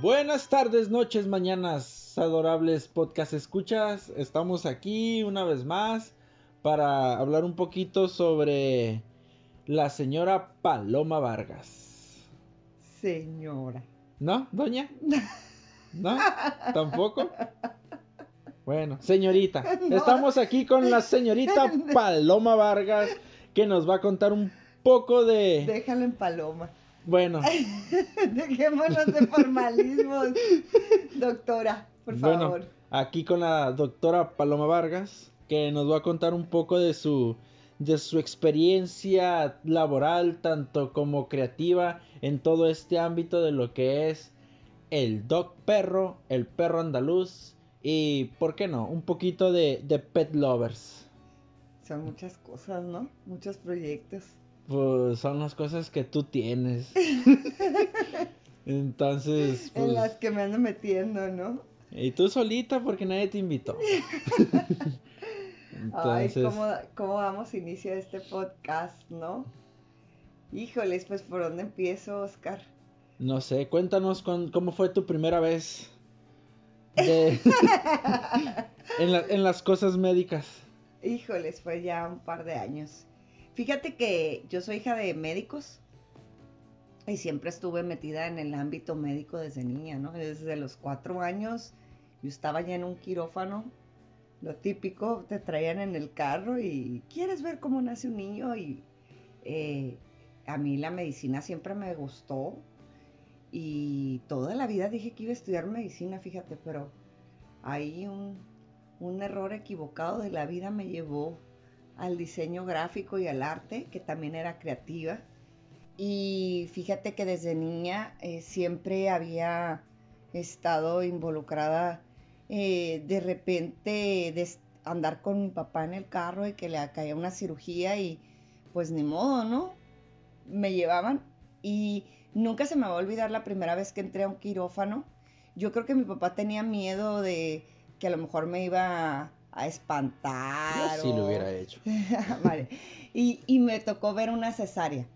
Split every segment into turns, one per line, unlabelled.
Buenas tardes, noches, mañanas, adorables podcast escuchas. Estamos aquí una vez más para hablar un poquito sobre la señora Paloma Vargas.
Señora.
¿No, doña? ¿No? ¿Tampoco? Bueno, señorita. Estamos aquí con la señorita Paloma Vargas que nos va a contar un poco de...
Déjalo en Paloma.
Bueno.
Dejémonos de formalismos. Doctora, por favor. Bueno,
aquí con la doctora Paloma Vargas, que nos va a contar un poco de su de su experiencia laboral, tanto como creativa, en todo este ámbito de lo que es el dog perro, el perro andaluz y, ¿por qué no? Un poquito de, de pet lovers.
Son muchas cosas, ¿no? Muchos proyectos.
Pues son las cosas que tú tienes. Entonces.
en pues, las que me ando metiendo, ¿no?
Y tú solita porque nadie te invitó.
Entonces... Ay, ¿cómo, ¿cómo vamos a iniciar este podcast, no? Híjoles, pues ¿por dónde empiezo, Oscar?
No sé, cuéntanos cómo fue tu primera vez en, en las cosas médicas.
Híjoles, fue ya un par de años. Fíjate que yo soy hija de médicos y siempre estuve metida en el ámbito médico desde niña, ¿no? Desde los cuatro años yo estaba ya en un quirófano, lo típico, te traían en el carro y quieres ver cómo nace un niño y eh, a mí la medicina siempre me gustó y toda la vida dije que iba a estudiar medicina, fíjate, pero ahí un, un error equivocado de la vida me llevó al diseño gráfico y al arte, que también era creativa. Y fíjate que desde niña eh, siempre había estado involucrada eh, de repente de andar con mi papá en el carro y que le caía una cirugía y pues ni modo, ¿no? Me llevaban y nunca se me va a olvidar la primera vez que entré a un quirófano. Yo creo que mi papá tenía miedo de que a lo mejor me iba a espantar.
Yo lo hubiera hecho.
vale. Y, y me tocó ver una cesárea.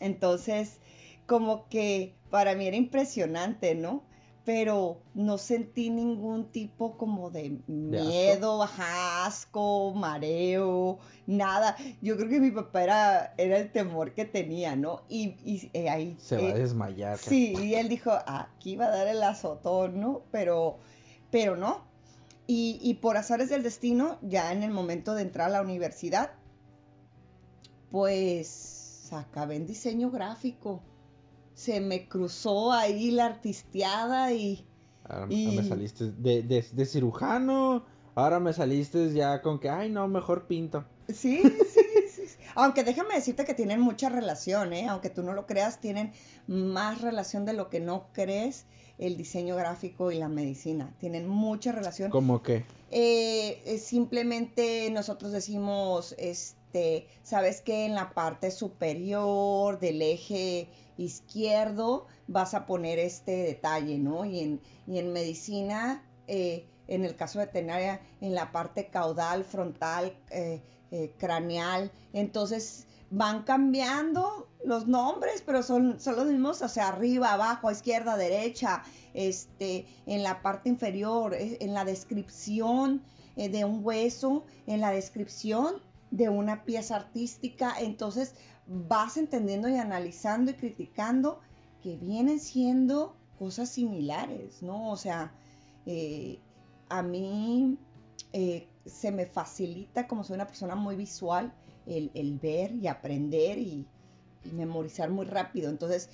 Entonces, como que para mí era impresionante, ¿no? pero no sentí ningún tipo como de miedo, asco? mareo, nada. Yo creo que mi papá era, era el temor que tenía, ¿no? Y, y eh, ahí...
Se va a eh, desmayar.
Sí, y él dijo, aquí va a dar el azotón, ¿no? Pero, pero no. Y, y por azares del destino, ya en el momento de entrar a la universidad, pues acabé en diseño gráfico se me cruzó ahí la artisteada y...
Ahora me saliste de, de, cirujano, ahora me saliste ya con que, ay no, mejor pinto.
Sí, sí, Aunque déjame decirte que tienen mucha relación, ¿eh? Aunque tú no lo creas, tienen más relación de lo que no crees el diseño gráfico y la medicina. Tienen mucha relación.
¿Cómo qué?
Eh, simplemente nosotros decimos, este, sabes que en la parte superior del eje izquierdo vas a poner este detalle, ¿no? Y en, en medicina, eh, en el caso de tener en la parte caudal, frontal, eh, eh, craneal, entonces van cambiando los nombres, pero son, son los mismos, o sea, arriba, abajo, izquierda, derecha, este, en la parte inferior, en la descripción de un hueso, en la descripción de una pieza artística, entonces vas entendiendo y analizando y criticando que vienen siendo cosas similares, ¿no? O sea, eh, a mí eh, se me facilita, como soy una persona muy visual, el, ver y aprender y, memorizar muy rápido. Entonces,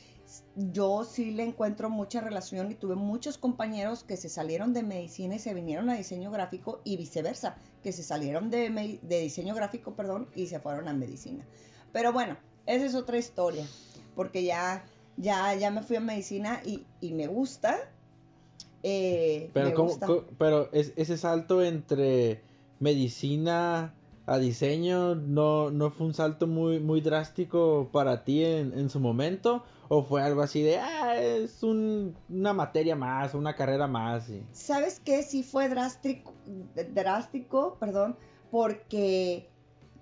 yo sí le encuentro mucha relación y tuve muchos compañeros que se salieron de medicina y se vinieron a diseño gráfico y viceversa, que se salieron de, de diseño gráfico, perdón, y se fueron a medicina. Pero bueno, esa es otra historia, porque ya, ya, ya me fui a medicina y, me gusta. Eh,
pero, pero ese salto entre medicina a diseño no, no fue un salto muy, muy drástico para ti en, su momento o fue algo así de ah, es una materia más una carrera más
sabes qué sí fue drástico drástico perdón porque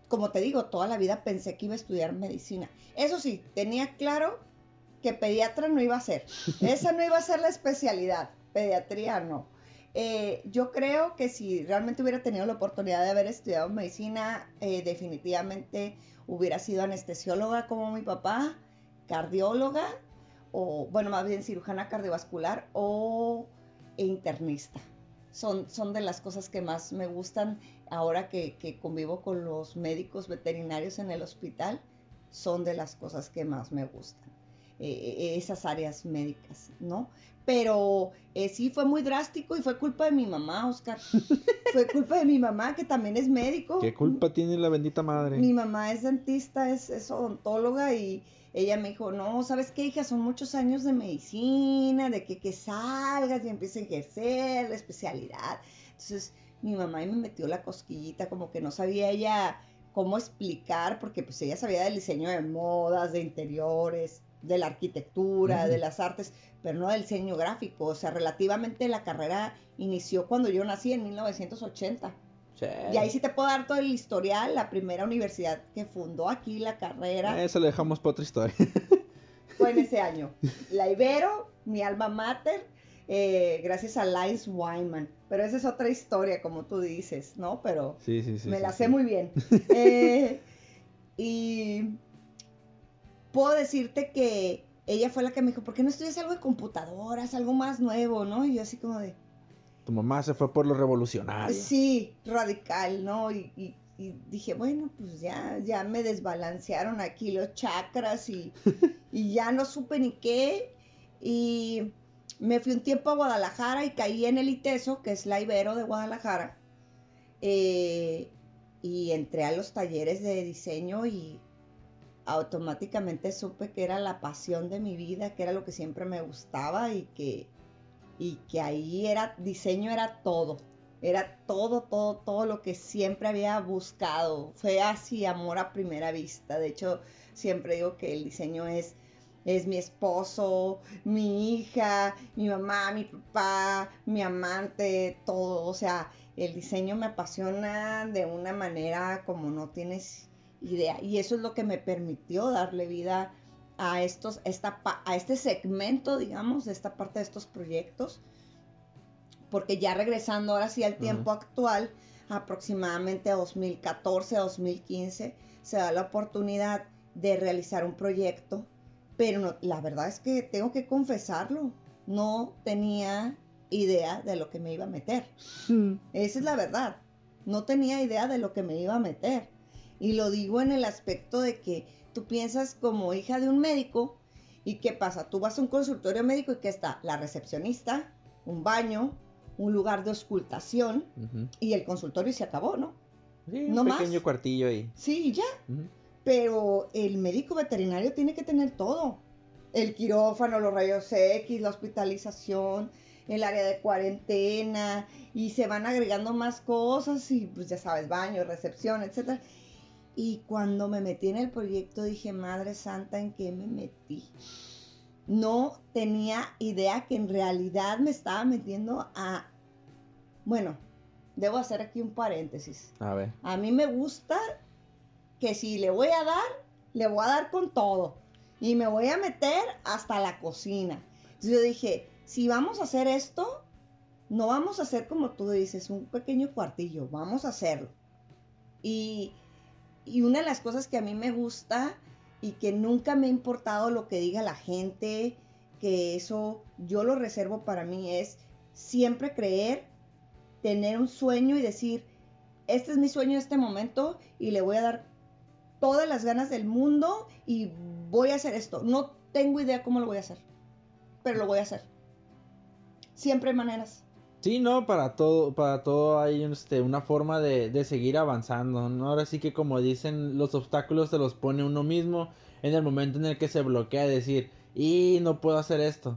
como te digo, toda la vida pensé que iba a estudiar medicina. Eso sí, tenía claro que pediatra no iba a ser. Esa no iba a ser la especialidad. Pediatría no. Eh, yo creo que si realmente hubiera tenido la oportunidad de haber estudiado medicina, eh, definitivamente hubiera sido anestesióloga como mi papá, cardióloga, o bueno, más bien cirujana cardiovascular o internista. Son, son de las cosas que más me gustan ahora que convivo con los médicos veterinarios en el hospital, son de las cosas que más me gustan. Eh, eh, esas áreas médicas, ¿no? Pero eh, sí fue muy drástico y fue culpa de mi mamá, Oscar. fue culpa de mi mamá, que también es médico.
¿Qué culpa tiene la bendita madre?
Mi mamá es dentista, es, es odontóloga y ella me dijo, no, ¿sabes qué, hija? Son muchos años de medicina, de que, que salgas y empieces a ejercer la especialidad. Entonces, mi mamá me metió la cosquillita, como que no sabía ella cómo explicar, porque pues ella sabía del diseño de modas, de interiores, de la arquitectura, de las artes, pero no del diseño gráfico. O sea, relativamente la carrera inició cuando yo nací en 1980. Y ahí sí te puedo dar todo el historial, la primera universidad que fundó aquí la carrera.
Eso lo dejamos para otra historia.
Fue en ese año. La Ibero, mi alma mater, eh, gracias a Lines Wyman. Pero esa es otra historia, como tú dices, ¿no? Pero
sí, sí, sí,
me la sé muy bien. Eh, y puedo decirte que ella fue la que me dijo, ¿por qué no estudias algo de computadoras, algo más nuevo, ¿no? Y yo así como de...
Tu mamá se fue por lo revolucionario.
Sí, radical, ¿no? Y, dije, bueno, pues ya, ya me desbalancearon aquí los chakras y, y ya no supe ni qué. Y me fui un tiempo a Guadalajara y caí en el ITESO, que es la Ibero de Guadalajara. Eh, y entré a los talleres de diseño y automáticamente supe que era la pasión de mi vida, que era lo que siempre me gustaba y que, y que ahí era, diseño era todo, era todo, todo, todo lo que siempre había buscado. Fue así, amor a primera vista. De hecho, siempre digo que el diseño es, es mi esposo, mi hija, mi mamá, mi papá, mi amante, todo. O sea, el diseño me apasiona de una manera como no tienes idea. Y eso es lo que me permitió darle vida a, estos, esta, a este segmento, digamos, de esta parte de estos proyectos. Porque ya regresando ahora sí al tiempo actual, aproximadamente 2014, 2015, se da la oportunidad de realizar un proyecto. Pero la verdad es que tengo que confesarlo, no tenía idea de lo que me iba a meter. Esa es la verdad. No tenía idea de lo que me iba a meter. Y lo digo en el aspecto de que tú piensas como hija de un médico y qué pasa, tú vas a un consultorio médico y que está la recepcionista, un baño, un lugar de auscultación y el consultorio se acabó, ¿no?
Sí, un pequeño cuartillo ahí.
Sí, ya. Pero el médico veterinario tiene que tener todo. El quirófano, los rayos X, la hospitalización, el área de cuarentena y se van agregando más cosas y pues ya sabes, baño, recepción, etcétera. Y cuando me metí en el proyecto dije, Madre Santa, ¿en qué me metí? No tenía idea que en realidad me estaba metiendo a... Bueno, debo hacer aquí un paréntesis.
A ver.
A mí me gusta que si le voy a dar, le voy a dar con todo. Y me voy a meter hasta la cocina. Entonces yo dije, si vamos a hacer esto, no vamos a hacer como tú dices, un pequeño cuartillo, vamos a hacerlo. Y y una de las cosas que a mí me gusta y que nunca me ha importado lo que diga la gente, que eso yo lo reservo para mí, es siempre creer, tener un sueño y decir, este es mi sueño en este momento y le voy a dar todas las ganas del mundo y voy a hacer esto. No tengo idea cómo lo voy a hacer, pero lo voy a hacer. Siempre hay maneras.
Sí, no, para todo, para todo hay este, una forma de, seguir avanzando, ¿no? Ahora sí que como dicen, los obstáculos se los pone uno mismo en el momento en el que se bloquea decir, y no puedo hacer esto.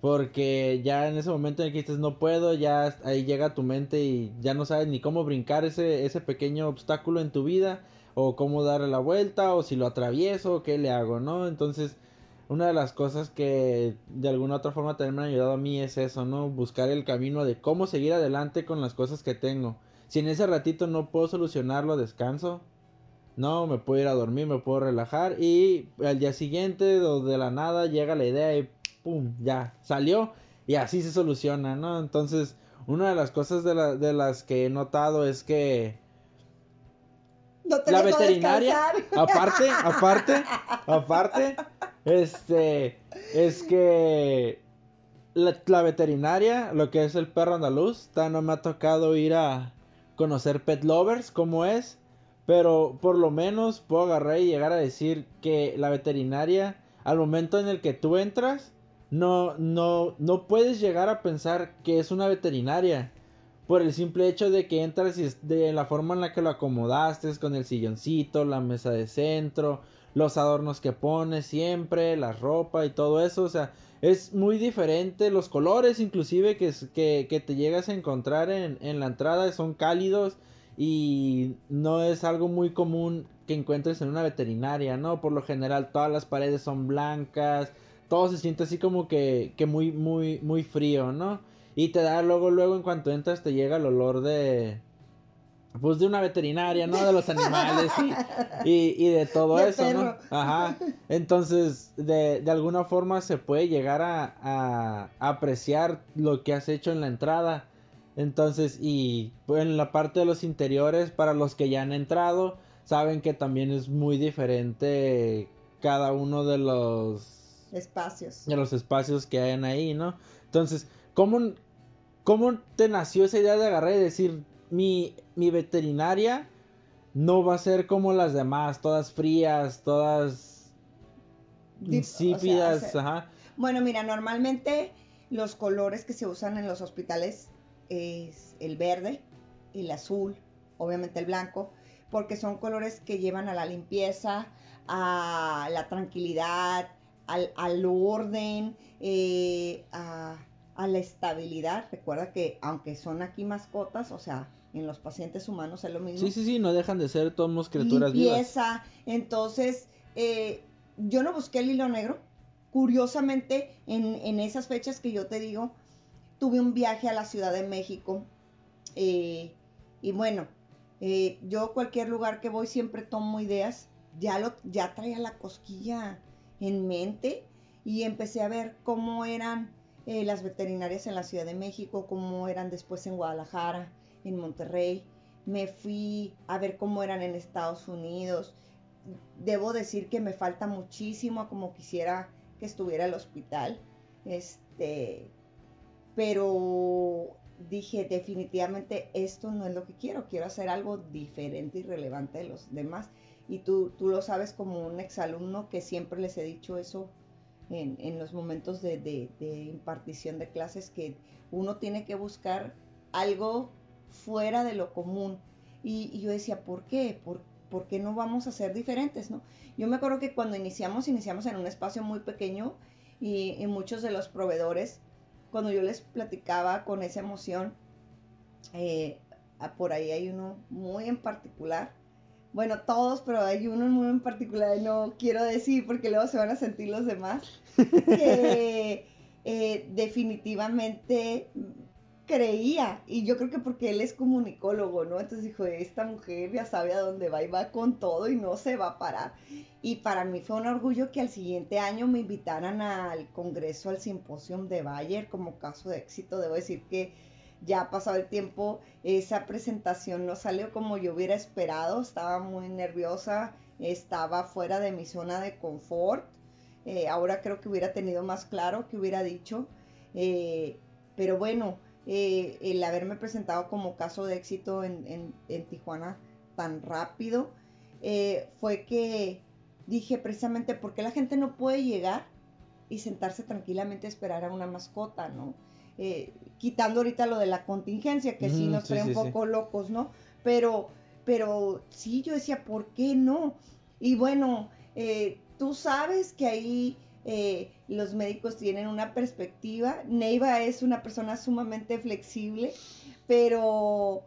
Porque ya en ese momento en el que dices no puedo, ya ahí llega tu mente y ya no sabes ni cómo brincar ese, ese pequeño obstáculo en tu vida, o cómo darle la vuelta, o si lo atravieso, qué le hago, ¿no? Entonces una de las cosas que de alguna otra forma también me han ayudado a mí es eso, ¿no? Buscar el camino de cómo seguir adelante con las cosas que tengo. Si en ese ratito no puedo solucionarlo, descanso. no, me puedo ir a dormir, me puedo relajar y al día siguiente de la nada llega la idea y pum, ya salió y así se soluciona, ¿no? Entonces, una de las cosas de, de las que he notado es que la veterinaria, aparte, aparte, aparte, este, es que la, veterinaria, lo que es el perro andaluz, no me ha tocado ir a conocer pet lovers, como es, pero por lo menos puedo agarrar y llegar a decir que la veterinaria, al momento en el que tú entras, no, no, no puedes llegar a pensar que es una veterinaria por el simple hecho de que entras y de la forma en la que lo acomodaste, con el silloncito, la mesa de centro, los adornos que pones siempre, la ropa y todo eso, o sea, es muy diferente, los colores inclusive que, que, que te llegas a encontrar en, en la entrada son cálidos y no es algo muy común que encuentres en una veterinaria, ¿no? Por lo general todas las paredes son blancas, todo se siente así como que, que muy, muy, muy frío, ¿no? Y te da luego, luego en cuanto entras te llega el olor de... Pues de una veterinaria, ¿no? De los animales y, y, de todo eso, ¿no? Ajá. Entonces, de, de, alguna forma se puede llegar a, a, apreciar lo que has hecho en la entrada. Entonces, y en la parte de los interiores, para los que ya han entrado, saben que también es muy diferente cada uno de los
espacios.
De los espacios que hayan ahí, ¿no? Entonces, ¿cómo, ¿Cómo te nació esa idea de agarrar y decir, mi, mi veterinaria no va a ser como las demás, todas frías, todas insípidas?
Bueno, mira, normalmente los colores que se usan en los hospitales es el verde, el azul, obviamente el blanco, porque son colores que llevan a la limpieza, a la tranquilidad, al, al orden, eh, a a la estabilidad. Recuerda que aunque son aquí mascotas, o sea, en los pacientes humanos es lo mismo.
Sí, sí, sí, no dejan de ser todos criaturas
Limpieza. Entonces, eh, yo no busqué el hilo negro. Curiosamente, en, esas fechas que yo te digo, tuve un viaje a la Ciudad de México. Eh, y bueno, eh, yo cualquier lugar que voy siempre tomo ideas. Ya, lo, ya traía la cosquilla en mente y empecé a ver cómo eran eh, las veterinarias en la Ciudad de México, cómo eran después en Guadalajara, en Monterrey. Me fui a ver cómo eran en Estados Unidos. Debo decir que me falta muchísimo a como quisiera que estuviera el hospital. Este, pero dije definitivamente esto no es lo que quiero, quiero hacer algo diferente y relevante de los demás. Y tú, tú lo sabes como un exalumno que siempre les he dicho eso en, los momentos de, impartición de clases que uno tiene que buscar algo fuera de lo común. Y, yo decía, ¿por qué? ¿Por, qué no vamos a ser diferentes? ¿no? Yo me acuerdo que cuando iniciamos, iniciamos en un espacio muy pequeño y, muchos de los proveedores, cuando yo les platicaba con esa emoción, eh, por ahí hay uno muy en particular bueno, todos, pero hay uno muy en particular, no quiero decir porque luego se van a sentir los demás, eh, definitivamente creía, y yo creo que porque él es comunicólogo, ¿no? Entonces dijo, esta mujer ya sabe a dónde va y va con todo y no se va a parar. Y para mí fue un orgullo que al siguiente año me invitaran al Congreso, al Simposio de Bayer como caso de éxito. Debo decir que ya ha pasado el tiempo, esa presentación no salió como yo hubiera esperado, estaba muy nerviosa, estaba fuera de mi zona de confort. Eh, ahora creo que hubiera tenido más claro que hubiera dicho. Eh, pero bueno, eh, el haberme presentado como caso de éxito en, en Tijuana tan rápido fue que dije precisamente, ¿por qué la gente no puede llegar y sentarse tranquilamente a esperar a una mascota, no? Eh, quitando ahorita lo de la contingencia, que sí nos trae un poco locos, ¿no? Pero, pero sí, yo decía, ¿por qué no? Y bueno, eh, tú sabes que ahí eh, los médicos tienen una perspectiva. Neiva es una persona sumamente flexible, pero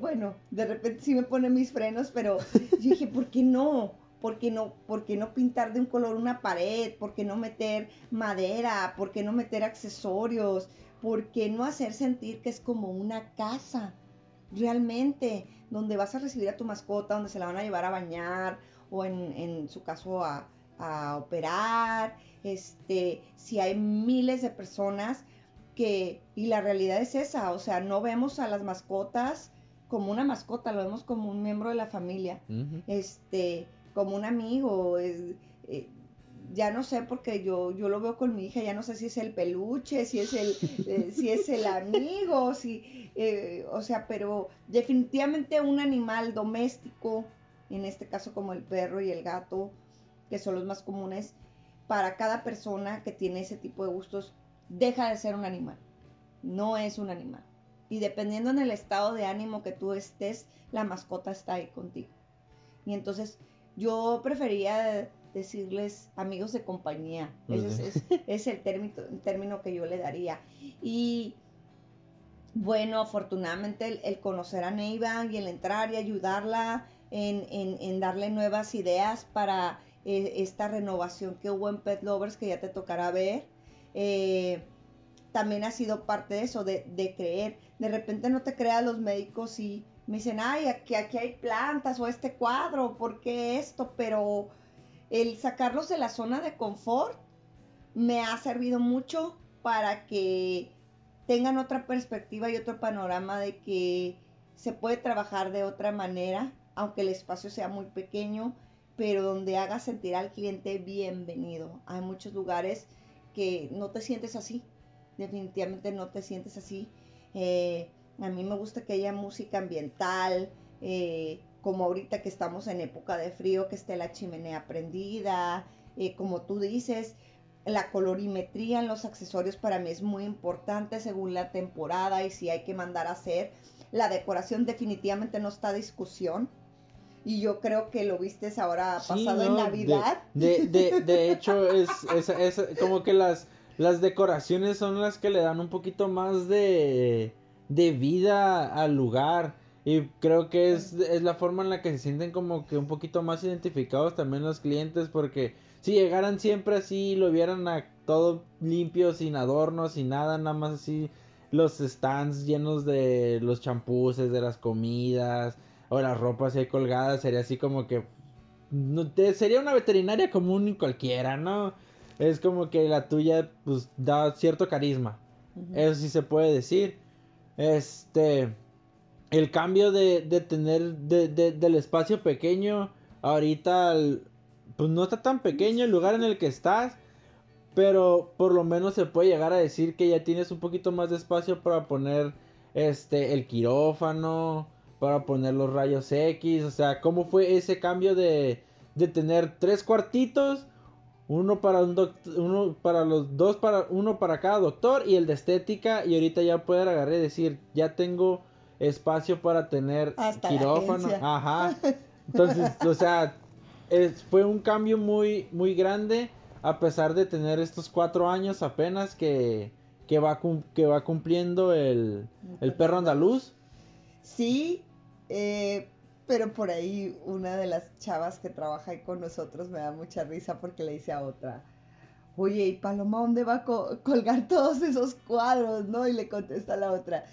bueno, de repente sí me pone mis frenos, pero yo dije, ¿por qué no? ¿Por qué no, por qué no pintar de un color una pared? ¿Por qué no meter madera? ¿Por qué no meter accesorios? ¿por qué no hacer sentir que es como una casa? realmente, donde vas a recibir a tu mascota, donde se la van a llevar a bañar o en, en su caso a, a operar, este, si hay miles de personas que, y la realidad es esa, o sea, no vemos a las mascotas como una mascota, lo vemos como un miembro de la familia, este, como un amigo, eh, ya no sé porque yo, yo lo veo con mi hija, ya no sé si es el peluche, si es el, eh, si es el amigo, si, eh, o sea, pero definitivamente un animal doméstico, en este caso como el perro y el gato, que son los más comunes, para cada persona que tiene ese tipo de gustos, deja de ser un animal. No es un animal. Y dependiendo en el estado de ánimo que tú estés, la mascota está ahí contigo. Y entonces yo prefería decirles amigos de compañía. Ese es, el, término, término que yo le daría. Y bueno, afortunadamente el, conocer a Neiva y el entrar y ayudarla en darle nuevas ideas para eh, esta renovación que hubo en Pet Lovers que ya te tocará ver. Eh, también ha sido parte de eso, de, creer. De repente no te crean los médicos y me dicen, ay, aquí, aquí hay plantas o este cuadro, ¿por qué esto? Pero el sacarlos de la zona de confort me ha servido mucho para que tengan otra perspectiva y otro panorama de que se puede trabajar de otra manera, aunque el espacio sea muy pequeño, pero donde haga sentir al cliente bienvenido. Hay muchos lugares que no te sientes así, definitivamente no te sientes así. Eh, a mí me gusta que haya música ambiental, eh, como ahorita que estamos en época de frío, que esté la chimenea prendida, eh, como tú dices, la colorimetría en los accesorios para mí es muy importante según la temporada y si hay que mandar a hacer. La decoración definitivamente no está a discusión y yo creo que lo viste ahora pasado en Navidad.
De, de, de, hecho, es, es, como que las, las decoraciones son las que le dan un poquito más de, de vida al lugar. Y creo que es, es la forma en la que se sienten como que un poquito más identificados también los clientes. Porque si llegaran siempre así, lo vieran a todo limpio, sin adornos, sin nada, nada más así los stands llenos de los champuses, de las comidas, o las ropas ahí colgadas, sería así como que... No, sería una veterinaria común y cualquiera, ¿no? Es como que la tuya pues da cierto carisma. Eso sí se puede decir. Este... El cambio de, de tener de, del espacio pequeño ahorita pues no está tan pequeño el lugar en el que estás pero por lo menos se puede llegar a decir que ya tienes un poquito más de espacio para poner este el quirófano para poner los rayos X, o sea, cómo fue ese cambio de, de tener tres cuartitos, uno para un uno para los dos para uno para cada doctor y el de estética y ahorita ya poder agarrar y decir, ya tengo espacio para tener quirófano, ajá. Entonces, o sea, fue un cambio muy muy grande a pesar de tener estos cuatro años apenas que que va que va cumpliendo el, el perro andaluz.
Sí, eh, pero por ahí una de las chavas que trabaja ahí con nosotros me da mucha risa porque le dice a otra, oye, ¿y Paloma dónde va a colgar todos esos cuadros? ¿No? Y le contesta la otra,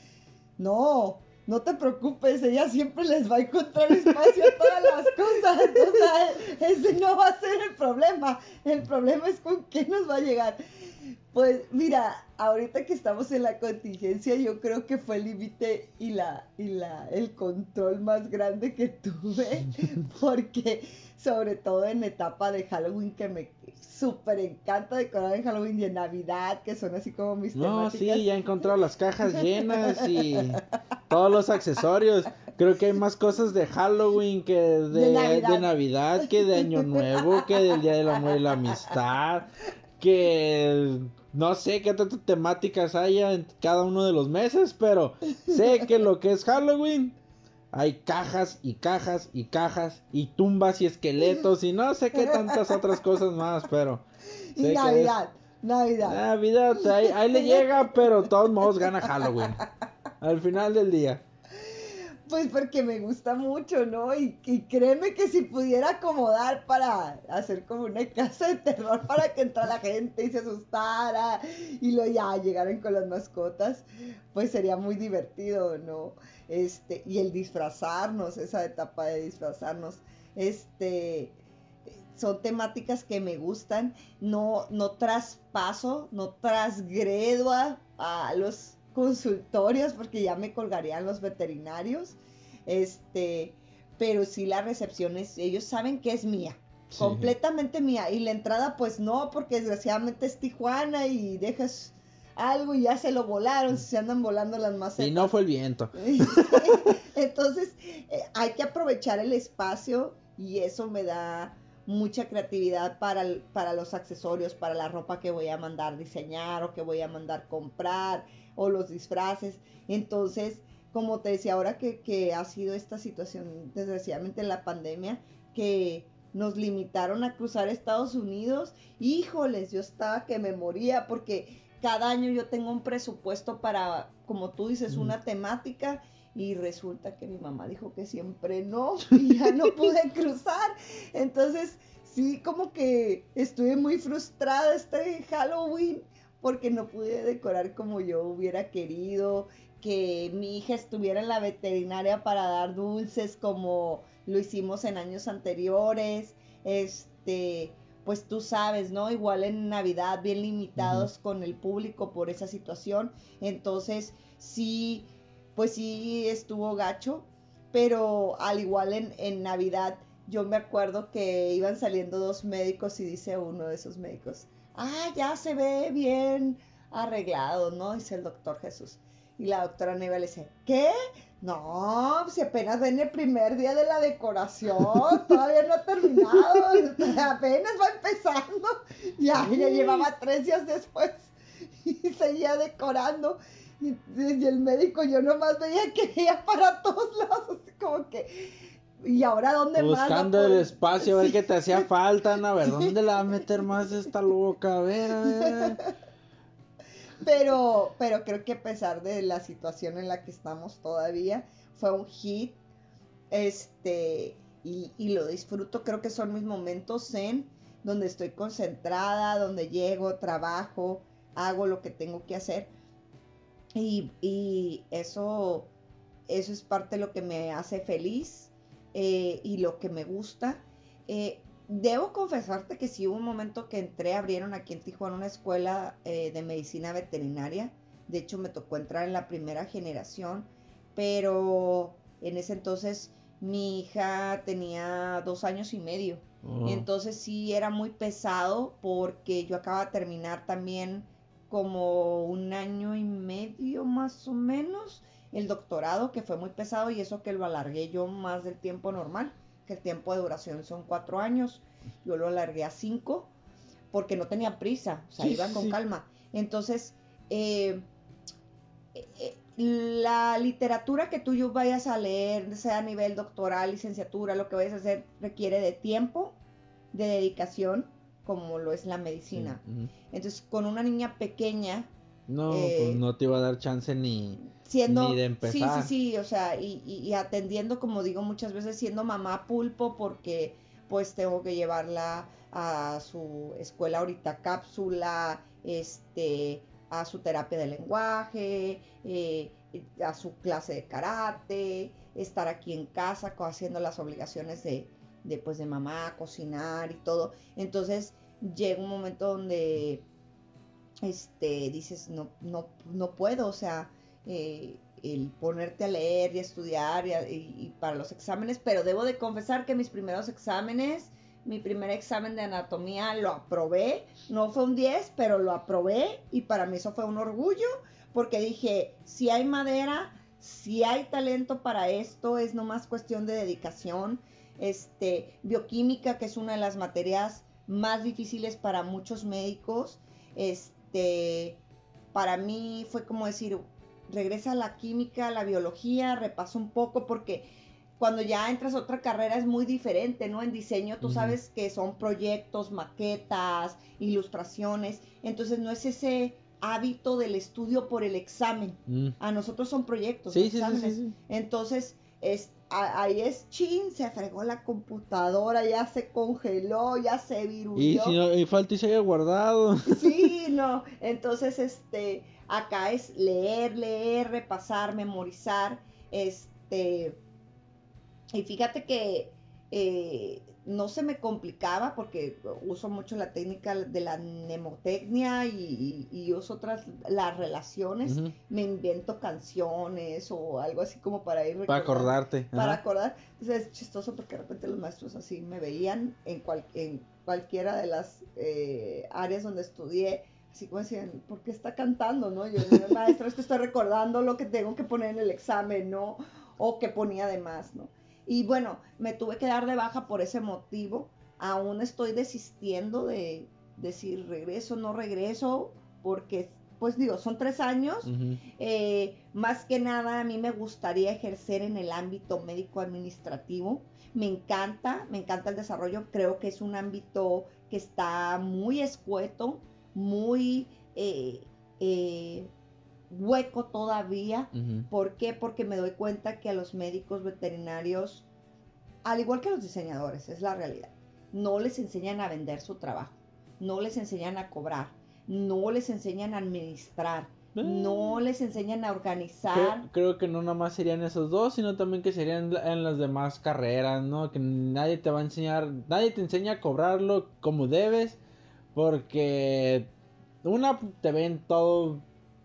no, no te preocupes, ella siempre les va a encontrar espacio a todas las cosas. Ese no va a ser el problema. El problema es con qué nos va a llegar. Pues mira, ahorita que estamos en la contingencia, yo creo que fue el límite y la y la el control más grande que tuve, porque sobre todo en etapa de Halloween que me súper encanta decorar en Halloween y en Navidad, que son así como mis
No, sí, ya he encontrado las cajas llenas y todos los accesorios. Creo que hay más cosas de Halloween que de, de, Navidad. que de Año Nuevo, que del Día del Amor y la Amistad, que no sé qué tantas temáticas haya en cada uno de los meses, pero sé que lo que es Halloween hay cajas y cajas y cajas y tumbas y esqueletos y no sé qué tantas otras cosas más, pero...
Y Navidad, Navidad.
Navidad, ahí, le llega, pero de todos modos gana Halloween. Al final del día.
Pues porque me gusta mucho, ¿no? Y, créeme que si pudiera acomodar para hacer como una casa de terror para que entrara la gente y se asustara y lo ya llegaran con las mascotas, pues sería muy divertido, ¿no? Este, y el disfrazarnos, esa etapa de disfrazarnos, este, son temáticas que me gustan, no, no traspaso, no trasgredo a los consultorios porque ya me colgarían los veterinarios. Este, pero sí la recepción es, ellos saben que es mía, completamente mía. Y la entrada, pues no, porque desgraciadamente es Tijuana y dejas algo y ya se lo volaron, se andan volando las macetas.
Y no fue el viento.
Entonces, eh, hay que aprovechar el espacio y eso me da mucha creatividad para, para los accesorios, para la ropa que voy a mandar diseñar o que voy a mandar comprar o los disfraces. Entonces, como te decía, ahora que, ha sido esta situación, desgraciadamente en la pandemia, que nos limitaron a cruzar Estados Unidos, híjoles, yo estaba que me moría porque cada año yo tengo un presupuesto para, como tú dices, una temática y resulta que mi mamá dijo que siempre no y ya no pude cruzar. Entonces, sí, como que estuve muy frustrada este Halloween porque no pude decorar como yo hubiera querido, que mi hija estuviera en la veterinaria para dar dulces como lo hicimos en años anteriores, este, pues tú sabes, ¿no? Igual en Navidad, bien limitados con el público por esa situación, entonces sí, pues sí estuvo gacho, pero al igual en, en Navidad, yo me acuerdo que iban saliendo dos médicos y dice uno de esos médicos, ah, ya se ve bien arreglado, ¿no? Dice el doctor Jesús. Y la doctora Neva le dice, ¿qué? No, si apenas ven el primer día de la decoración, todavía no ha terminado, apenas va empezando. Ya, ya llevaba tres días después y seguía decorando. Y, y el médico yo nomás veía que iba para todos lados, así como que ¿Y ahora dónde
Buscando el espacio, a ver qué te hacía falta, A ver, ¿dónde la va a meter más esta loca? A ver, a ver.
Pero, pero creo que a pesar de la situación en la que estamos todavía, fue un hit. Este, y, y lo disfruto, creo que son mis momentos en donde estoy concentrada, donde llego, trabajo, hago lo que tengo que hacer. Y, y eso, eso es parte de lo que me hace feliz eh, y lo que me gusta. Eh, debo confesarte que sí hubo un momento que entré, abrieron aquí en Tijuana una escuela eh, de medicina veterinaria. De hecho, me tocó entrar en la primera generación, pero en ese entonces mi hija tenía dos años y medio. Oh. Entonces sí era muy pesado porque yo acababa de terminar también como un año y medio más o menos el doctorado, que fue muy pesado y eso que lo alargué yo más del tiempo normal, que el tiempo de duración son cuatro años, yo lo alargué a cinco porque no tenía prisa, o sea, iba con calma. Entonces, eh, eh, la literatura que tú vayas a leer, sea a nivel doctoral, licenciatura, lo que vayas a hacer, requiere de tiempo, de dedicación, como lo es la medicina. Entonces, con una niña pequeña...
No, pues eh, no te iba a dar chance ni
siendo sí sí sí o sea y, atendiendo como digo muchas veces siendo mamá pulpo porque pues tengo que llevarla a su escuela ahorita cápsula este a su terapia de lenguaje eh, a su clase de karate estar aquí en casa haciendo las obligaciones de, de pues de mamá cocinar y todo. Entonces llega un momento donde este dices no no no puedo o sea eh, el ponerte a leer y estudiar y, para los exámenes, pero debo de confesar que mis primeros exámenes, mi primer examen de anatomía lo aprobé, no fue un 10, pero lo aprobé y para mí eso fue un orgullo porque dije, si hay madera, si hay talento para esto, es nomás cuestión de dedicación. Este, bioquímica, que es una de las materias más difíciles para muchos médicos, este, para mí fue como decir, regresa a la química, a la biología, repasa un poco porque cuando ya entras a otra carrera es muy diferente, ¿no? En diseño tú sabes que son proyectos, maquetas, ilustraciones, entonces no es ese hábito del estudio por el examen. Mm. A nosotros son proyectos,
sí, exámenes.
entonces, es, ahí es chin, se fregó la computadora, ya se congeló, ya se viruló.
Y si no, y falta y se haya guardado.
Sí, no. Entonces, este, acá es leer, leer, repasar, memorizar, este, y fíjate que eh, no se me complicaba porque uso mucho la técnica de la mnemotecnia y, uso otras las relaciones. Me invento canciones o algo así como para ir
Para acordarte.
Para acordar. Entonces es chistoso porque de repente los maestros así me veían en, cual, en cualquiera de las eh, áreas donde estudié. Así como decían, ¿por qué está cantando? ¿no? Yo, maestro, es que estoy recordando lo que tengo que poner en el examen, ¿no? O que ponía de más, ¿no? Y bueno, me tuve que dar de baja por ese motivo. Aún estoy desistiendo de decir regreso, no regreso, porque, pues digo, son tres años. Eh, más que nada, a mí me gustaría ejercer en el ámbito médico administrativo. Me encanta, me encanta el desarrollo. Creo que es un ámbito que está muy escueto, muy... Eh, eh, hueco todavía. ¿Por qué? Porque me doy cuenta que a los médicos veterinarios, al igual que a los diseñadores, es la realidad, no les enseñan a vender su trabajo, no les enseñan a cobrar, no les enseñan a administrar. No eh. les enseñan a organizar.
Creo, que no nomás serían esos dos, sino también que serían en las demás carreras, ¿no? Que nadie te va a enseñar, nadie te enseña a cobrarlo como debes, porque una te ven todo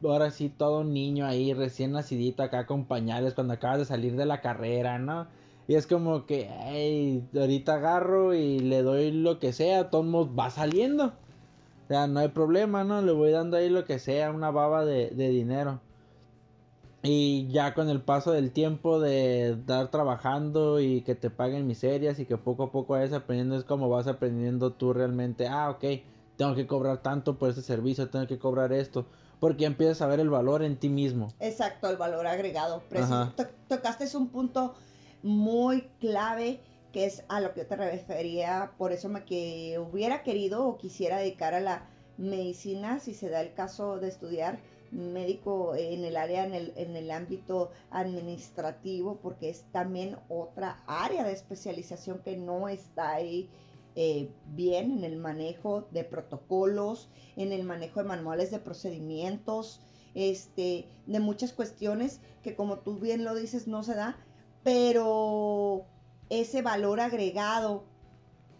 ahora sí todo niño ahí recién nacidito acá con pañales cuando acabas de salir de la carrera, ¿no? Y es como que, hey, ahorita agarro y le doy lo que sea, todo va saliendo. O sea, no hay problema, ¿no? Le voy dando ahí lo que sea, una baba de, dinero. Y ya con el paso del tiempo de estar trabajando y que te paguen miserias y que poco a poco vayas aprendiendo, es como vas aprendiendo tú realmente, ah, ok, tengo que cobrar tanto por ese servicio, tengo que cobrar esto porque empiezas a ver el valor en ti mismo.
Exacto, el valor agregado. tocaste un punto muy clave que es a lo que yo te refería, por eso me que hubiera querido o quisiera dedicar a la medicina, si se da el caso de estudiar médico en el área, en el, en el ámbito administrativo, porque es también otra área de especialización que no está ahí eh, bien en el manejo de protocolos, en el manejo de manuales de procedimientos, este, de muchas cuestiones que como tú bien lo dices no se da, pero ese valor agregado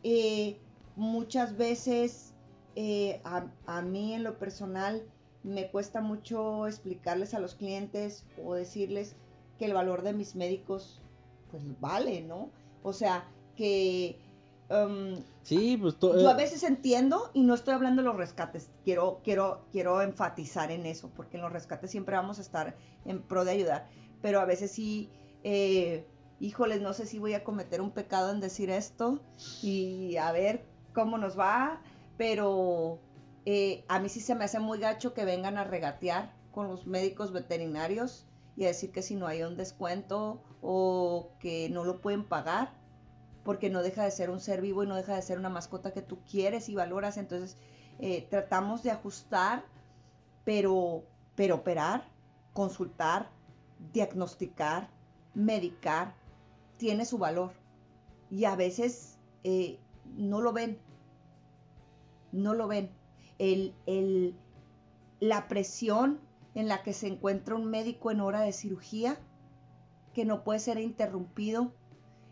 eh, muchas veces eh, a, a mí en lo personal me cuesta mucho explicarles a los clientes o decirles que el valor de mis médicos pues vale, ¿no? O sea, que Um,
sí, pues
Yo a eh, veces entiendo y no estoy hablando de los rescates. Quiero, quiero, quiero enfatizar en eso, porque en los rescates siempre vamos a estar en pro de ayudar. Pero a veces sí, eh, híjoles, no sé si voy a cometer un pecado en decir esto y a ver cómo nos va. Pero eh, a mí sí se me hace muy gacho que vengan a regatear con los médicos veterinarios y a decir que si no hay un descuento o que no lo pueden pagar porque no deja de ser un ser vivo y no deja de ser una mascota que tú quieres y valoras. Entonces, eh, tratamos de ajustar, pero, pero operar, consultar, diagnosticar, medicar, tiene su valor. Y a veces eh, no lo ven, no lo ven. El, el, la presión en la que se encuentra un médico en hora de cirugía, que no puede ser interrumpido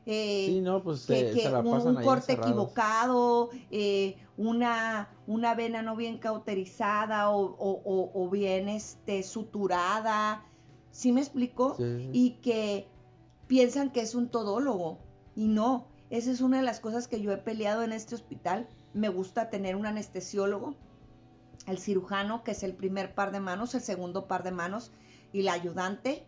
eh, pues,
que, un, corte equivocado, eh, una, una vena no bien cauterizada o, bien este, suturada, ¿sí me explico? Y que piensan que es un todólogo y no, esa es una de las cosas que yo he peleado en este hospital. Me gusta tener un anestesiólogo, el cirujano, que es el primer par de manos, el segundo par de manos, y la ayudante,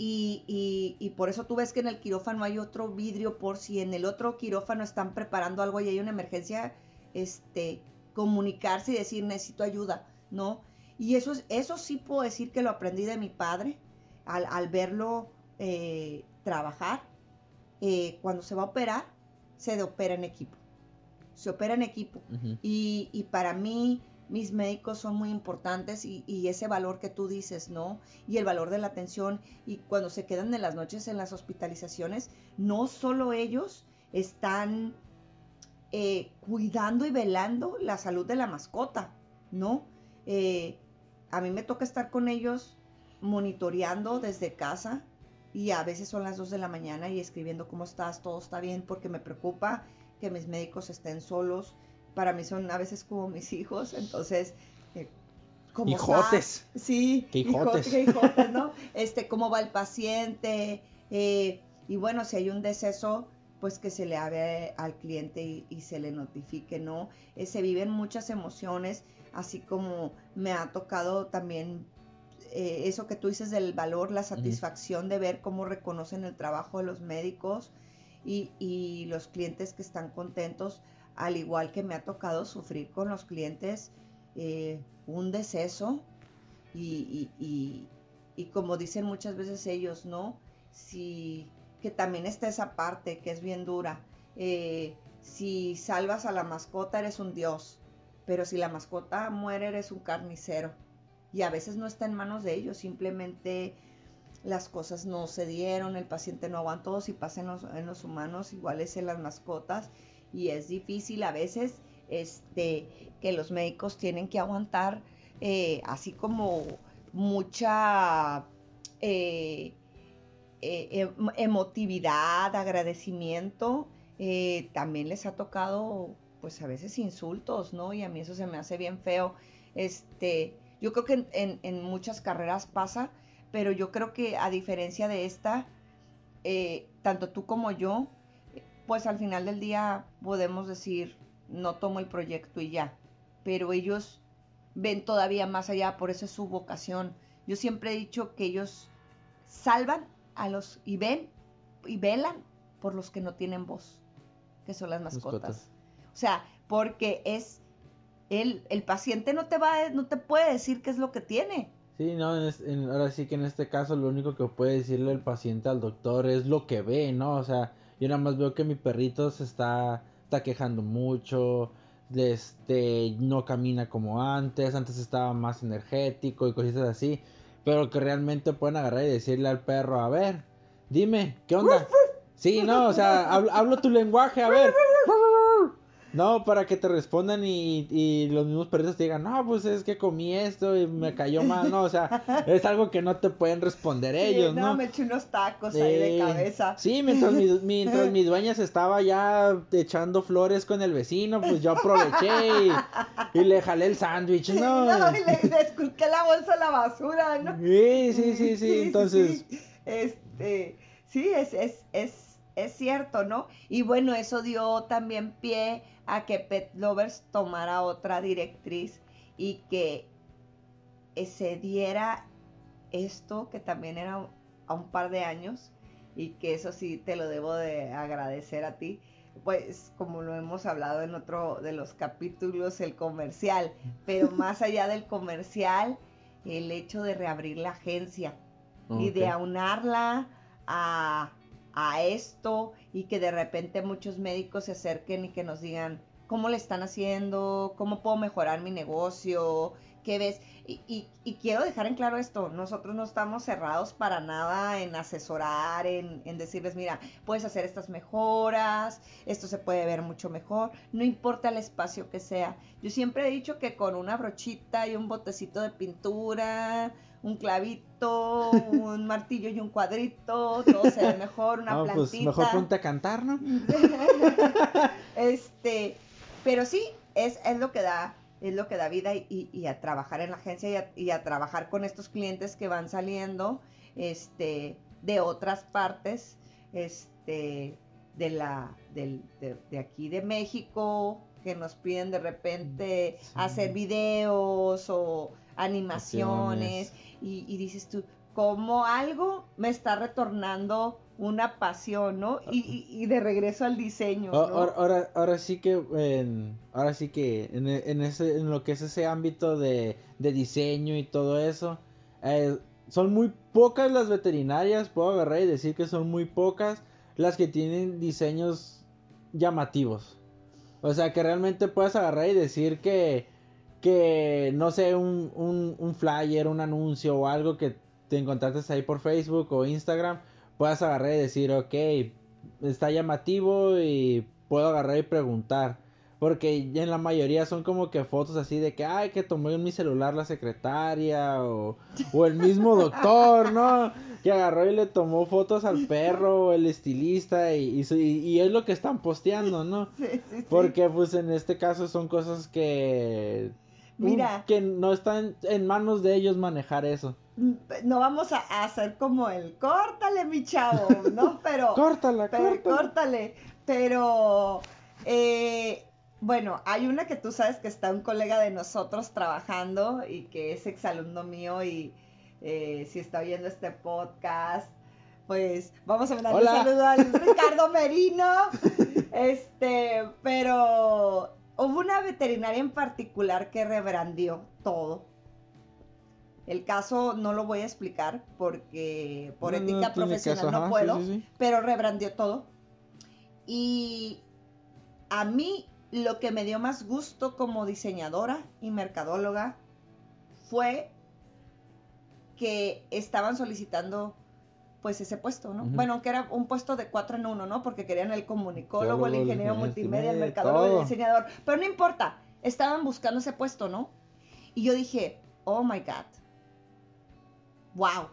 y, y, por eso tú ves que en el quirófano hay otro vidrio por si en el otro quirófano están preparando algo y hay una emergencia, este, comunicarse y decir necesito ayuda, ¿no? Y eso, es, eso sí puedo decir que lo aprendí de mi padre al, verlo eh, trabajar. Eh, cuando se va a operar, se opera en equipo. Se opera en equipo. y, y, para mí mis médicos son muy importantes y, ese valor que tú dices, ¿no? Y el valor de la atención y cuando se quedan en las noches en las hospitalizaciones, no solo ellos están eh, cuidando y velando la salud de la mascota, ¿no? Eh, a mí me toca estar con ellos monitoreando desde casa y a veces son las 2 de la mañana y escribiendo cómo estás, todo está bien, porque me preocupa que mis médicos estén solos, para mí son a veces como mis hijos, entonces...
Eh, ¿cómo hijotes.
Sí,
¿Qué hijotes?
hijotes, ¿no? Este, cómo va el paciente, eh, y bueno, si hay un deceso, pues que se le hable al cliente y, se le notifique, ¿no? Eh, se viven muchas emociones, así como me ha tocado también eh, eso que tú dices del valor, la satisfacción de ver cómo reconocen el trabajo de los médicos y, y los clientes que están contentos al igual que me ha tocado sufrir con los clientes eh, un deceso y, y, como dicen muchas veces ellos, ¿no? Si, que también está esa parte que es bien dura. Eh, si salvas a la mascota eres un dios, pero si la mascota muere eres un carnicero. Y a veces no está en manos de ellos, simplemente las cosas no se dieron, el paciente no aguantó, si pasa en los, en los humanos, iguales en las mascotas, y es difícil a veces este, que los médicos tienen que aguantar eh, así como mucha eh, eh, em, emotividad, agradecimiento. también les ha tocado pues a veces insultos, ¿no? Y a mí eso se me hace bien feo. Este, yo creo que en, en muchas carreras pasa, pero yo creo que a diferencia de esta, tanto tú como yo, pues al final del día podemos decir, no tomo el proyecto y ya, pero ellos ven todavía más allá, por eso es su vocación. Yo siempre he dicho que ellos salvan a los y ven y velan por los que no tienen voz, que son las mascotas. O sea, porque es el, el paciente no te va no te puede decir qué es lo que tiene.
Sí, no, ahora sí que en este caso lo único que puede decirle el paciente al doctor es lo que ve, ¿no? O sea, yo nada más veo que mi perrito se está, está quejando mucho, este, no camina como antes, antes estaba más energético y cositas así, pero que realmente pueden agarrar y decirle al perro, a ver, dime, ¿qué onda? Sí, no, o sea, hablo tu lenguaje, a ver. No, para que te respondan y, y, los mismos perritos te digan, no, pues es que comí esto y me cayó mal, no, o sea, es algo que no te pueden responder ellos, ¿no?
No, me eché unos tacos ahí de cabeza.
Sí, mientras mi, mientras mi dueña se estaba ya echando flores con el vecino, pues yo aproveché y, le jalé el sándwich, ¿no?
No, y le, le la bolsa a la basura, ¿no?
Sí, sí, sí, sí, entonces...
Este, sí, es, es, es, es cierto, ¿no? Y bueno, eso dio también pie a que Pet Lovers tomara otra directriz y que se diera esto que también era a un par de años y que eso sí te lo debo de agradecer a ti. Pues como lo hemos hablado en otro de los capítulos el comercial pero más allá del comercial el hecho de reabrir la agencia y de aunarla a a esto y que de repente muchos médicos se acerquen y que nos digan cómo le están haciendo, cómo puedo mejorar mi negocio, qué ves. Y, quiero dejar en claro esto, nosotros no estamos cerrados para nada en asesorar, en, en, decirles, mira, puedes hacer estas mejoras, esto se puede ver mucho mejor, no importa el espacio que sea. Yo siempre he dicho que con una brochita y un botecito de pintura, un clavito, un martillo y un cuadrito, todo se ve mejor, una no, Pues
mejor ponte a cantar, ¿no?
este, pero sí, es, es lo que da es lo que da vida y, y, a trabajar en la agencia y a, trabajar con estos clientes que van saliendo este, de otras partes este, de, la, de, de, aquí de México, que nos piden de repente hacer videos o animaciones y, y, dices tú, como algo me está retornando una pasión, ¿no? Y, y, de regreso al diseño. ¿no?
Ahora, ahora, sí que, en, ahora sí que en, en, ese, en lo que es ese ámbito de, de diseño y todo eso, eh, son muy pocas las veterinarias, puedo agarrar y decir que son muy pocas las que tienen diseños llamativos. O sea, que realmente puedes agarrar y decir que que, no sé, un, un, un flyer, un anuncio o algo que te encontraste ahí por Facebook o Instagram, puedas agarrar y decir, ok, está llamativo y puedo agarrar y preguntar. Porque en la mayoría son como que fotos así de que, ay, que tomó en mi celular la secretaria o, o el mismo doctor, ¿no? Que agarró y le tomó fotos al perro, el estilista y, y, y es lo que están posteando, ¿no?
Sí, sí, sí.
Porque pues en este caso son cosas que...
Mira.
Que no están en manos de ellos manejar eso.
No vamos a hacer como el córtale, mi chavo, ¿no? Pero.
córtala,
pero, córtale. Pero. Eh, bueno, hay una que tú sabes que está un colega de nosotros trabajando y que es exalumno mío y eh, si está oyendo este podcast, pues vamos a mandar un saludo al Ricardo Merino. Este, pero hubo una veterinaria en particular que rebrandió todo. El caso no lo voy a explicar porque por
No,
ética profesional
caso,
no
ajá,
puedo,
sí, sí, sí.
pero rebrandió todo. Y a mí lo que me dio más gusto como diseñadora y mercadóloga fue que estaban solicitando pues ese puesto, ¿no?
Ujú.
Bueno, que era un puesto de cuatro en uno, ¿no? Porque querían el comunicólogo, el
el
ingeniero multimedia, el mercadólogo, el
todo.
diseñador. Pero no importa, estaban buscando ese puesto, ¿no? Y yo dije, oh my God, wow,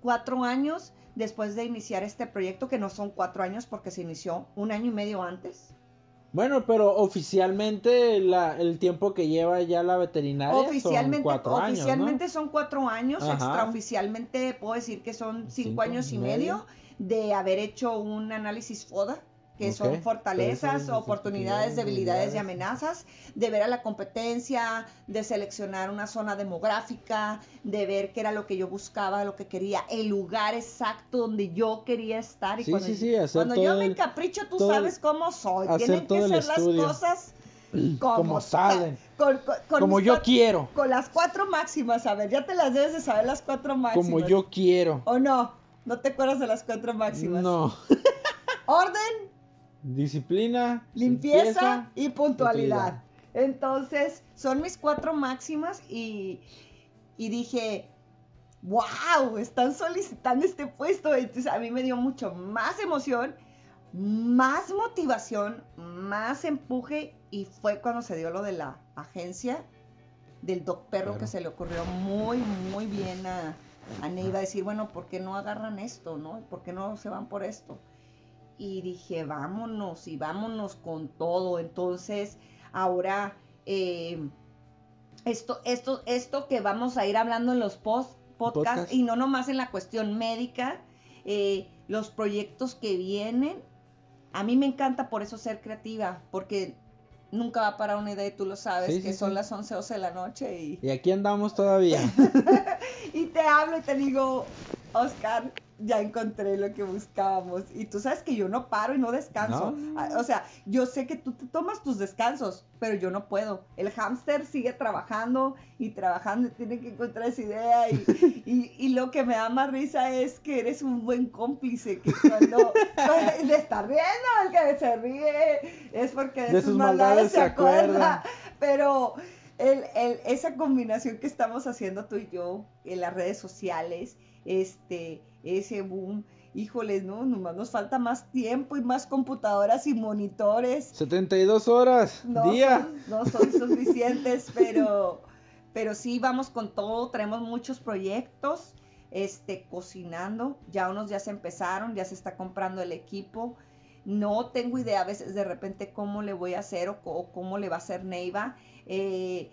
cuatro años después de iniciar este proyecto, que no son cuatro años porque se inició un año y medio antes.
Bueno, pero oficialmente la, el tiempo que lleva ya la veterinaria
Oficialmente,
son cuatro años, ¿no?
oficialmente son cuatro años,
Ajá.
extraoficialmente puedo decir que son cinco,
Cinco
años y
y
medio de haber hecho un análisis FODA, que son fortalezas, oportunidades, debilidades y amenazas, de ver a la competencia, de seleccionar una zona demográfica, de ver qué era lo que yo buscaba, lo que quería, el lugar exacto donde yo quería estar. Y
Sí,
cuando,
sí, sí, hacer
cuando
todo
yo me encapricho, tú
todo
sabes cómo soy. Tienen que ser las cosas como,
Como salen.
con- con- con
Como yo
cuatro-
quiero,
con las cuatro máximas, a ver, ya te las debes de saber las cuatro máximas.
como yo quiero.
¿O no? ¿No te acuerdas de las cuatro máximas?
No.
Orden,
Disciplina,
limpieza, y puntualidad.
puntualidad.
Entonces, son mis cuatro máximas y, y dije, wow, están solicitando este puesto. Entonces, a mí me dio mucho más emoción, más motivación, más empuje y fue cuando se dio lo de la agencia del Doc Perro
Perro.
que se le ocurrió muy, muy bien a, a Neiva decir, bueno, ¿por qué no agarran esto, no? ¿Por qué no se van por esto? Y dije, vámonos y vámonos con todo. Entonces, ahora, eh, esto, esto, esto que vamos a ir hablando en los post, podcasts,
Podcast.
y no nomás en la cuestión médica, eh, los proyectos que vienen, a mí me encanta por eso ser creativa, porque nunca va a parar una idea y tú lo sabes,
Sí,
que
sí,
son
sí.
las 11, 12 de la noche y,
Y aquí andamos todavía.
y te hablo y te digo, Oscar, ya encontré lo que buscábamos. Y tú sabes que yo no paro y no descanso.
No.
Ah, O sea, yo sé que tú te tomas tus descansos, pero yo no puedo. El hámster sigue trabajando y trabajando y tiene que encontrar esa idea. Y, y- y lo que me da más risa es que eres un buen cómplice. Que cuando le está riendo, el que se ríe es porque de, sus maldades se acuerda. Pero el, el- esa combinación que estamos haciendo tú y yo en las redes sociales, este, ese boom, híjoles, ¿no? Nomás nos falta más tiempo y más computadoras y monitores.
72 horas,
No
día.
son, no son suficientes, pero, pero sí vamos con todo, traemos muchos proyectos, este, cocinando, ya unos ya se empezaron, ya se está comprando el equipo. No tengo idea a veces de repente cómo le voy a hacer o cómo le va a hacer Neiva. Eh,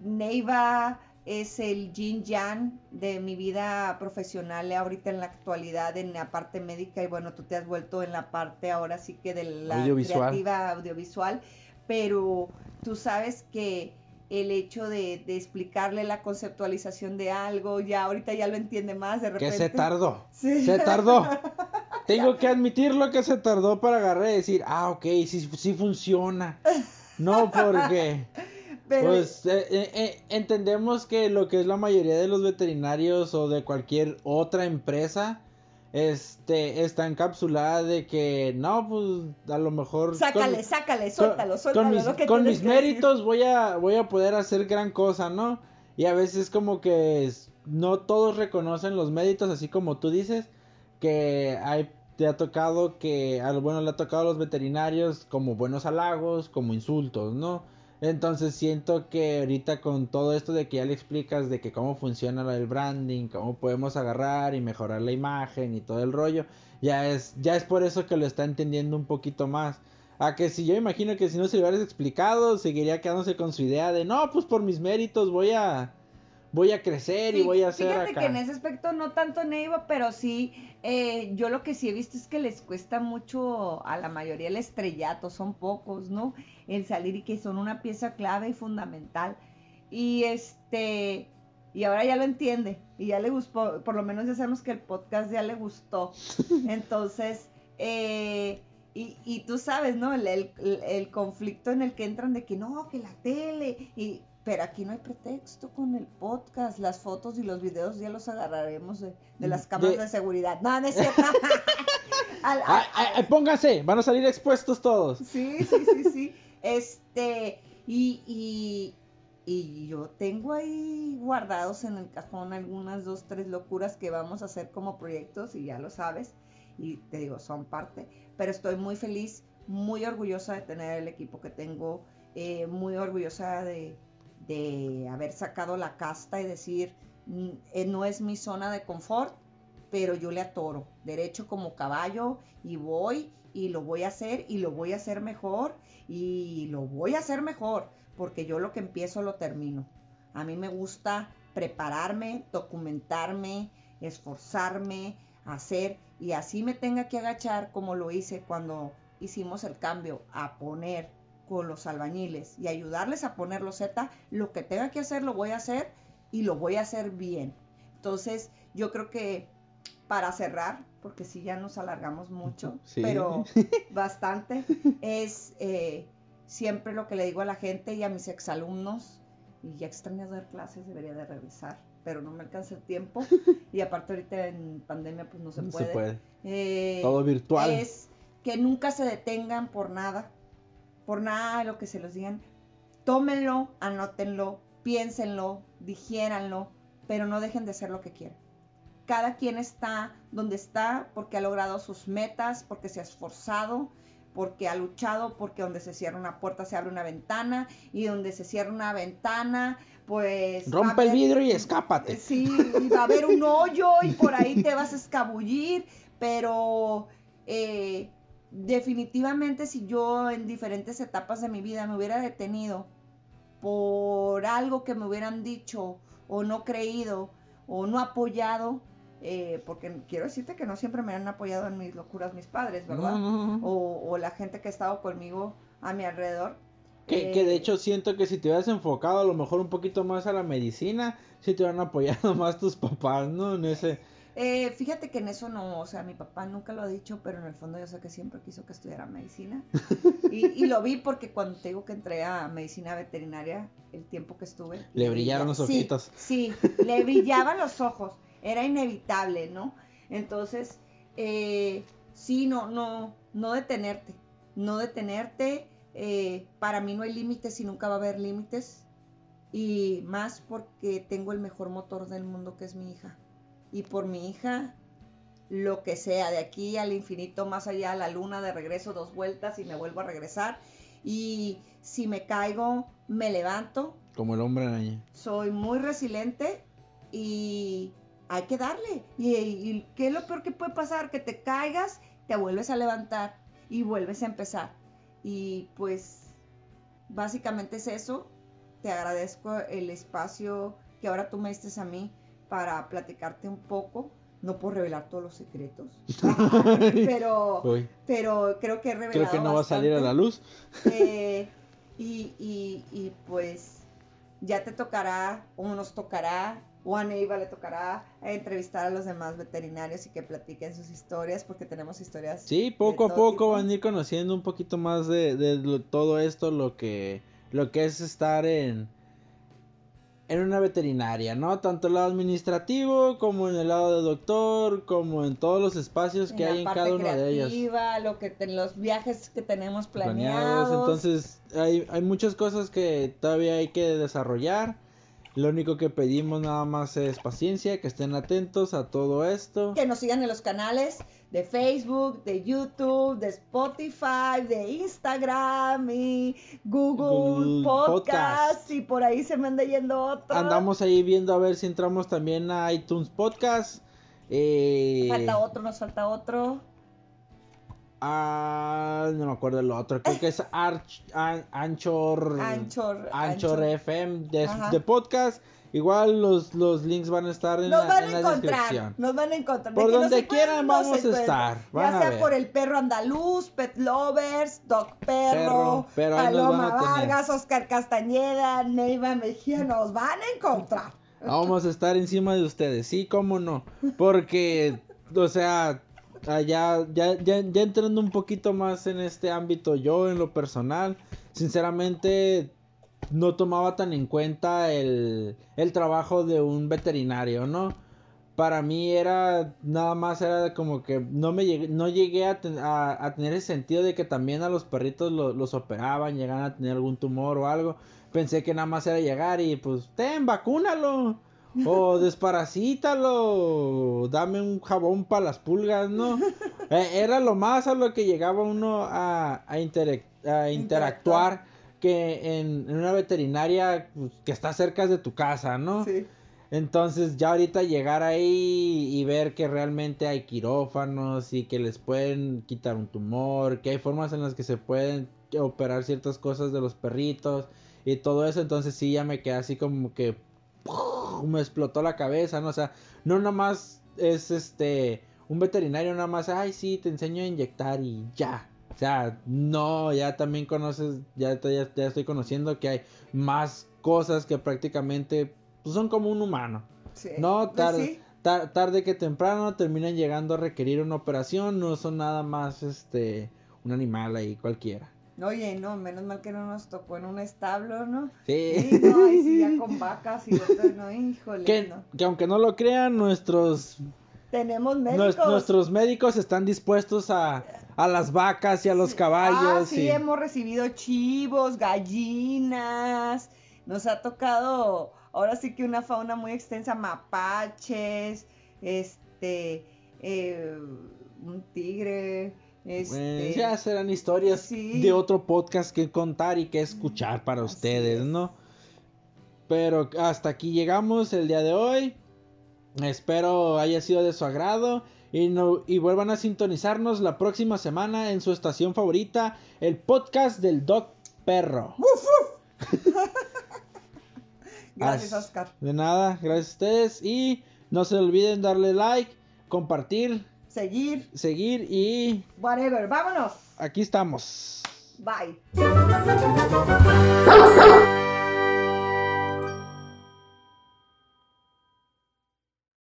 Neiva es el yin yang de mi vida profesional ahorita en la actualidad en la parte médica y bueno, tú te has vuelto en la parte ahora sí que de la
Audiovisual.
creativa audiovisual, pero tú sabes que el hecho de, de explicarle la conceptualización de algo, ya ahorita ya lo entiende más de
Que
repente.
se tardó.
Sí.
Se tardó. Tengo que admitirlo que se tardó para agarrar y decir, ah, ok, sí, sí funciona. No, porque
Pero-
pues eh, eh, eh, entendemos que lo que es la mayoría de los veterinarios o de cualquier otra empresa este está encapsulada de que no pues a lo mejor
sácale sácale suéltalo suéltalo
con mis,
lo que
con
tienes
mis
que
méritos voy a voy a poder hacer gran cosa no y a veces como que no todos reconocen los méritos así como tú dices que hay te ha tocado que a lo bueno le ha tocado a los veterinarios como buenos halagos como insultos no entonces siento que ahorita con todo esto de que ya le explicas de que cómo funciona del branding, cómo podemos agarrar y mejorar la imagen y todo el rollo, ya es, ya es por eso que lo está entendiendo un poquito más. A que si yo imagino que si no se lo hubieras explicado, seguiría quedándose con su idea de no, pues por mis méritos voy a voy a crecer y voy a hacer
Fíjate
acá.
que en ese aspecto no tanto Neiva, pero sí, eh, yo lo que sí he visto es que les cuesta mucho a la mayoría el estrellato, son pocos, ¿no? El salir y que son una pieza clave y fundamental. Y este, y ahora ya lo entiende, y ya le gustó, por lo menos ya sabemos que el podcast ya le gustó. Entonces, eh, y, y tú sabes, ¿no? El, el- el conflicto en el que entran de que no, que la tele, y, pero aquí no hay pretexto con el podcast, las fotos y los videos ya los agarraremos de, de las cámaras de,
De-
seguridad. No, no es cierto. Al- al-
Ay, ay, ay, pónganse, van a salir expuestos todos.
Sí, sí, sí, sí. Este, y, y, y yo tengo ahí guardados en el cajón algunas dos, tres locuras que vamos a hacer como proyectos y ya lo sabes. Y te digo, son parte. Pero estoy muy feliz, muy orgullosa de tener el equipo que tengo, eh, muy orgullosa de, de haber sacado la casta y decir, "Mm, eh, no es mi zona de confort, pero yo le atoro, derecho como caballo y voy y lo voy a hacer y lo voy a hacer mejor y lo voy a hacer mejor, porque yo lo que empiezo lo termino. A mí me gusta prepararme, documentarme, esforzarme, hacer y así me tenga que agachar como lo hice cuando hicimos el cambio a poner con los albañiles y ayudarles a poner los Z, lo que tenga que hacer lo voy a hacer y lo voy a hacer bien. Entonces, yo creo que para cerrar, porque si ya nos alargamos mucho,
Sí.
pero bastante, es eh, siempre lo que le digo a la gente y a mis exalumnos, y ya extraño dar clases, debería de regresar, pero no me alcanza el tiempo, y aparte ahorita en pandemia pues no se
No
puede.
se puede.
Eh,
Todo virtual.
es que nunca se detengan por nada, por nada de lo que se los digan. Tómenlo, anótenlo, piénsenlo, digiéranlo, pero no dejen de hacer lo que quieran. Cada quien está donde está porque ha logrado sus metas, porque se ha esforzado, porque ha luchado, porque donde se cierra una puerta se abre una ventana y donde se cierra una ventana, pues...
Rompe el vidrio y escápate.
Sí, y va a haber un hoyo y por ahí te vas a escabullir, pero eh, definitivamente si yo en diferentes etapas de mi vida me hubiera detenido por algo que me hubieran dicho o no creído o no apoyado, eh, porque quiero decirte que no siempre me han apoyado en mis locuras mis padres, ¿verdad?
No.
O, o la gente que ha estado conmigo a mi alrededor.
Que,
Eh,
que de hecho siento que si te hubieras enfocado a lo mejor un poquito más a la medicina, si te hubieran apoyado más tus papás, ¿no? En ese...
Eh, fíjate que en eso no, o sea, mi papá nunca lo ha dicho, pero en el fondo yo sé que siempre quiso que estudiara medicina. Y, y lo vi porque cuando te digo que entré a medicina veterinaria, el tiempo que estuve.
Le brillaron los
Sí,
ojitos.
Sí, le brillaban los ojos, era inevitable, ¿no? Entonces, eh, sí, no, no, no detenerte, no detenerte. eh, para mí no hay límites y nunca va a haber límites. Y más porque tengo el mejor motor del mundo que es mi hija. Y por mi hija, lo que sea, de aquí al infinito, más allá a la luna, de regreso dos vueltas y me vuelvo a regresar. Y si me caigo, me levanto.
Como el hombre araña.
Soy muy resiliente y hay que darle. Y, y ¿qué es lo peor que puede pasar? Que te caigas, te vuelves a levantar y vuelves a empezar. Y pues básicamente es eso. Te agradezco el espacio que ahora tú me diste a mí para platicarte un poco. No puedo revelar todos los secretos, pero, pero creo que he revelado
creo que no va a salir a la luz.
Eh, y, y, y pues ya te tocará, o nos tocará, o a Neiva le tocará entrevistar a los demás veterinarios y que platiquen sus historias, porque tenemos historias.
Sí,
de
poco a poco
tipo.
van a ir conociendo un poquito más de, de lo- todo esto, lo que, lo que es estar en, en una veterinaria, ¿no? Tanto el lado administrativo como en el lado de doctor, como en todos los espacios que hay en cada uno de ellos.
Lo que los viajes que tenemos planeados.
Entonces, hay, hay muchas cosas que todavía hay que desarrollar. Lo único que pedimos nada más es paciencia, que estén atentos a todo esto.
Que nos sigan en los canales de Facebook, de YouTube, de Spotify, de Instagram y Google, Podcast, y por ahí se me anda yendo otro.
Andamos ahí viendo a ver si entramos también a iTunes Podcast.
Eh... Falta otro, nos falta otro.
Ah, no me acuerdo el otro. Creo que es Arch, Anchor,
Anchor,
Anchor, FM de, podcast. Igual los, los links van a estar en, la, van en la descripción.
Nos van a encontrar.
Por donde quieran vamos a estar.
ya sea por el perro andaluz, Pet Lovers, Dog Perro, Paloma Vargas, Oscar Castañeda, Neiva Mejía. Nos van a encontrar.
Vamos a estar encima de ustedes, sí, cómo no. Porque, o sea, Ah, ya, ya, ya, entrando un poquito más en este ámbito, yo en lo personal, sinceramente no tomaba tan en cuenta el, el trabajo de un veterinario, ¿no? Para mí era nada más era como que no me llegué, no llegué a, a, tener ese sentido de que también a los perritos los operaban, llegaban a tener algún tumor o algo. Pensé que nada más era llegar y pues, ten, vacúnalo o desparasítalo, dame un jabón para las pulgas, ¿no? Eh, era lo más a lo que llegaba uno a, a, interactuar que en, una veterinaria pues, que está cerca de tu casa, ¿no? Sí. Entonces ya ahorita llegar ahí y ver que realmente hay quirófanos y que les pueden quitar un tumor, que hay formas en las que se pueden operar ciertas cosas de los perritos y todo eso, entonces sí ya me quedé así como que me explotó la cabeza, ¿no? O sea, no nada más es este, un veterinario nada más, ay, sí, te enseño a inyectar y ya. O sea, no, ya también conoces, ya, ya, estoy conociendo que hay más cosas que prácticamente pues, son como un humano. no, pues tarde, tarde que temprano terminan llegando a requerir una operación, no son nada más este un animal ahí cualquiera.
Oye, no, menos mal que no nos tocó en un establo, ¿no?
Sí.
sí no, y sí, ya con vacas y otros, no, híjole.
Que, que aunque no lo crean, nuestros...
Tenemos médicos.
nuestros médicos están dispuestos a, a las vacas y a los caballos. Ah,
sí, hemos recibido chivos, gallinas. Nos ha tocado, ahora sí que una fauna muy extensa, mapaches, este, eh, un tigre, este,
ya serán historias de otro podcast que contar y que escuchar para ustedes, ¿no? Pero hasta aquí llegamos el día de hoy. Espero haya sido de su agrado. Y, no, y vuelvan a sintonizarnos la próxima semana en su estación favorita, el podcast del Doc Perro.
gracias, Oscar.
De nada, gracias a ustedes. Y no se olviden darle like, compartir
seguir.
Seguir y...
Whatever, vámonos.
Aquí estamos.
Bye.